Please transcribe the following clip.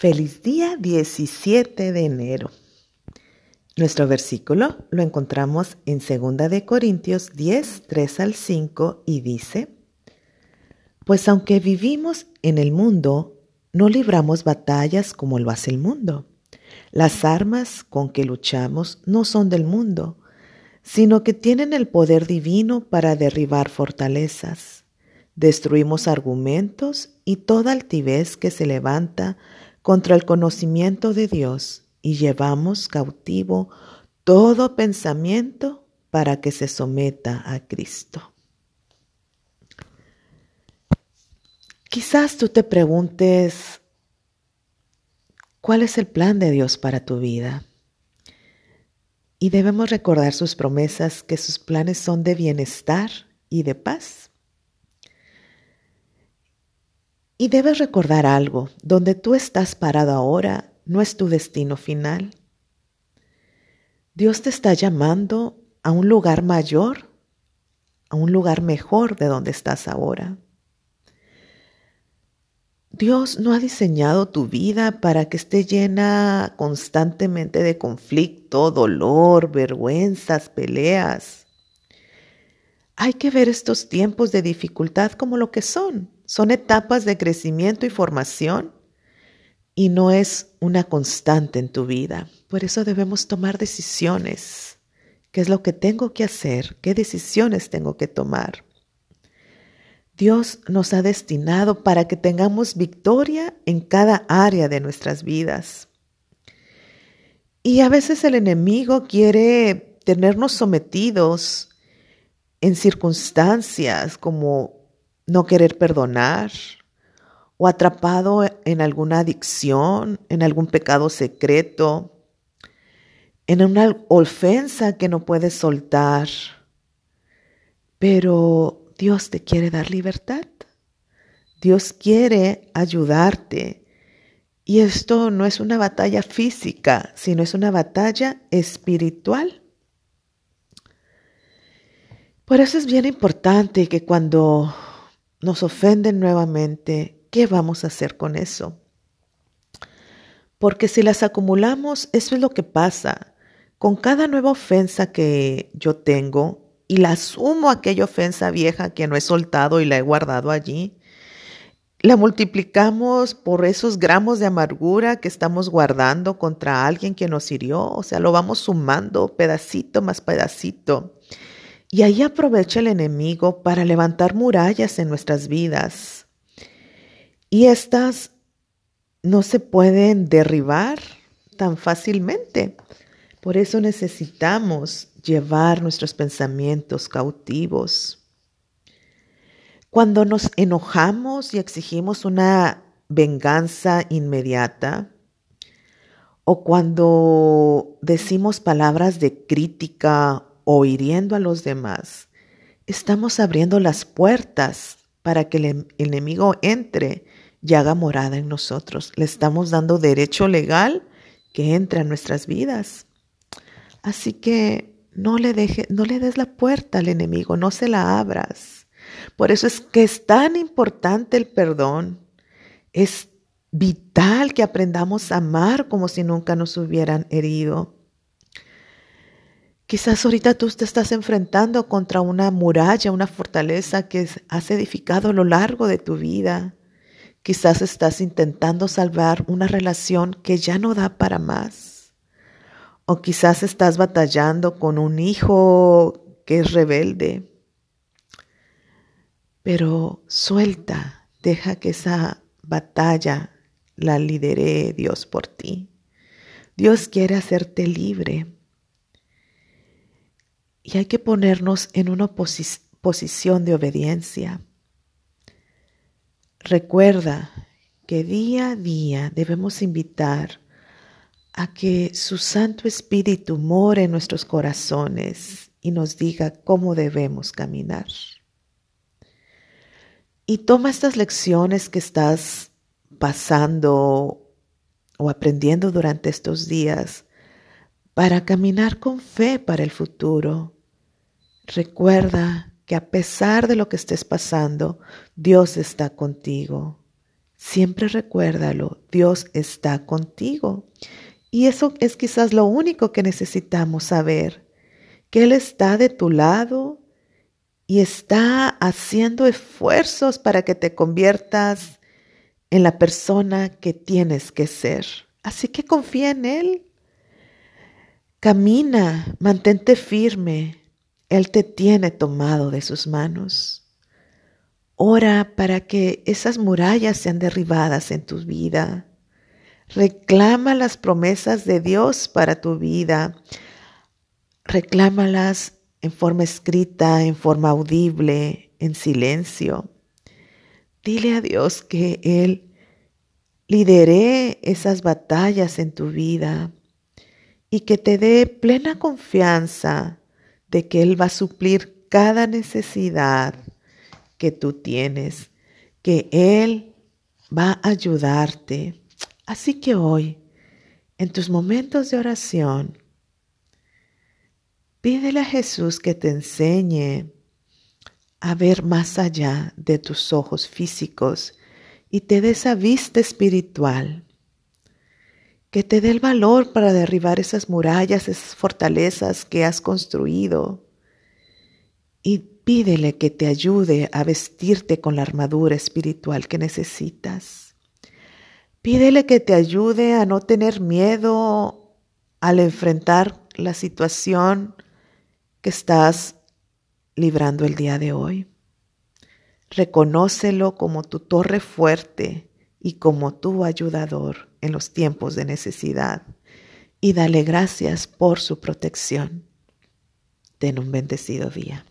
Feliz día 17 de enero. Nuestro versículo lo encontramos en 2 de Corintios 10, 3 al 5 y dice, Pues aunque vivimos en el mundo, no libramos batallas como lo hace el mundo. Las armas con que luchamos no son del mundo, sino que tienen el poder divino para derribar fortalezas. Destruimos argumentos y toda altivez que se levanta contra el conocimiento de Dios y llevamos cautivo todo pensamiento para que se someta a Cristo. Quizás tú te preguntes, ¿cuál es el plan de Dios para tu vida? Y debemos recordar sus promesas, que sus planes son de bienestar y de paz. Y debes recordar algo, donde tú estás parado ahora no es tu destino final. Dios te está llamando a un lugar mayor, a un lugar mejor de donde estás ahora. Dios no ha diseñado tu vida para que esté llena constantemente de conflicto, dolor, vergüenzas, peleas. Hay que ver estos tiempos de dificultad como lo que son, son etapas de crecimiento y formación y no es una constante en tu vida. Por eso debemos tomar decisiones. ¿Qué es lo que tengo que hacer? ¿Qué decisiones tengo que tomar? Dios nos ha destinado para que tengamos victoria en cada área de nuestras vidas. Y a veces el enemigo quiere tenernos sometidos en circunstancias como no querer perdonar o atrapado en alguna adicción, en algún pecado secreto, en una ofensa que no puedes soltar. Pero Dios te quiere dar libertad. Dios quiere ayudarte. Y esto no es una batalla física, sino es una batalla espiritual. Por eso es bien importante que cuando nos ofenden nuevamente, ¿qué vamos a hacer con eso? Porque si las acumulamos, eso es lo que pasa. Con cada nueva ofensa que yo tengo y la sumo aquella ofensa vieja que no he soltado y la he guardado allí, la multiplicamos por esos gramos de amargura que estamos guardando contra alguien que nos hirió, o sea, lo vamos sumando pedacito más pedacito. Y ahí aprovecha el enemigo para levantar murallas en nuestras vidas. Y estas no se pueden derribar tan fácilmente. Por eso necesitamos llevar nuestros pensamientos cautivos. Cuando nos enojamos y exigimos una venganza inmediata, o cuando decimos palabras de crítica o hiriendo a los demás, estamos abriendo las puertas para que el em-, enemigo entre y haga morada en nosotros. Le estamos dando derecho legal que entre a nuestras vidas. Así que no le deje, no le des la puerta al enemigo, no se la abras. Por eso es que es tan importante el perdón. Es vital que aprendamos a amar como si nunca nos hubieran herido. Quizás ahorita tú te estás enfrentando contra una muralla, una fortaleza que has edificado a lo largo de tu vida. Quizás estás intentando salvar una relación que ya no da para más. O quizás estás batallando con un hijo que es rebelde. Pero suelta, deja que esa batalla la lidere Dios por ti. Dios quiere hacerte libre. Y hay que ponernos en una posición de obediencia. Recuerda que día a día debemos invitar a que su Santo Espíritu more en nuestros corazones y nos diga cómo debemos caminar. Y toma estas lecciones que estás pasando o aprendiendo durante estos días para caminar con fe para el futuro. Recuerda que a pesar de lo que estés pasando, Dios está contigo. siempre recuérdalo, Dios está contigo. Y eso es quizás lo único que necesitamos saber, que Él está de tu lado y está haciendo esfuerzos para que te conviertas en la persona que tienes que ser. Así que confía en Él. Camina, mantente firme. Él te tiene tomado de sus manos. Ora para que esas murallas sean derribadas en tu vida. Reclama las promesas de Dios para tu vida. Reclámalas en forma escrita, en forma audible, en silencio. Dile a Dios que Él lidere esas batallas en tu vida y que te dé plena confianza de que Él va a suplir cada necesidad que tú tienes, que Él va a ayudarte. Así que hoy, en tus momentos de oración, pídele a Jesús que te enseñe a ver más allá de tus ojos físicos y te dé esa vista espiritual, que te dé el valor para derribar esas murallas, esas fortalezas que has construido. Y pídele que te ayude a vestirte con la armadura espiritual que necesitas. Pídele que te ayude a no tener miedo al enfrentar la situación que estás librando el día de hoy. Reconócelo como tu torre fuerte y como tu ayudador en los tiempos de necesidad y dale gracias por su protección. Ten un bendecido día.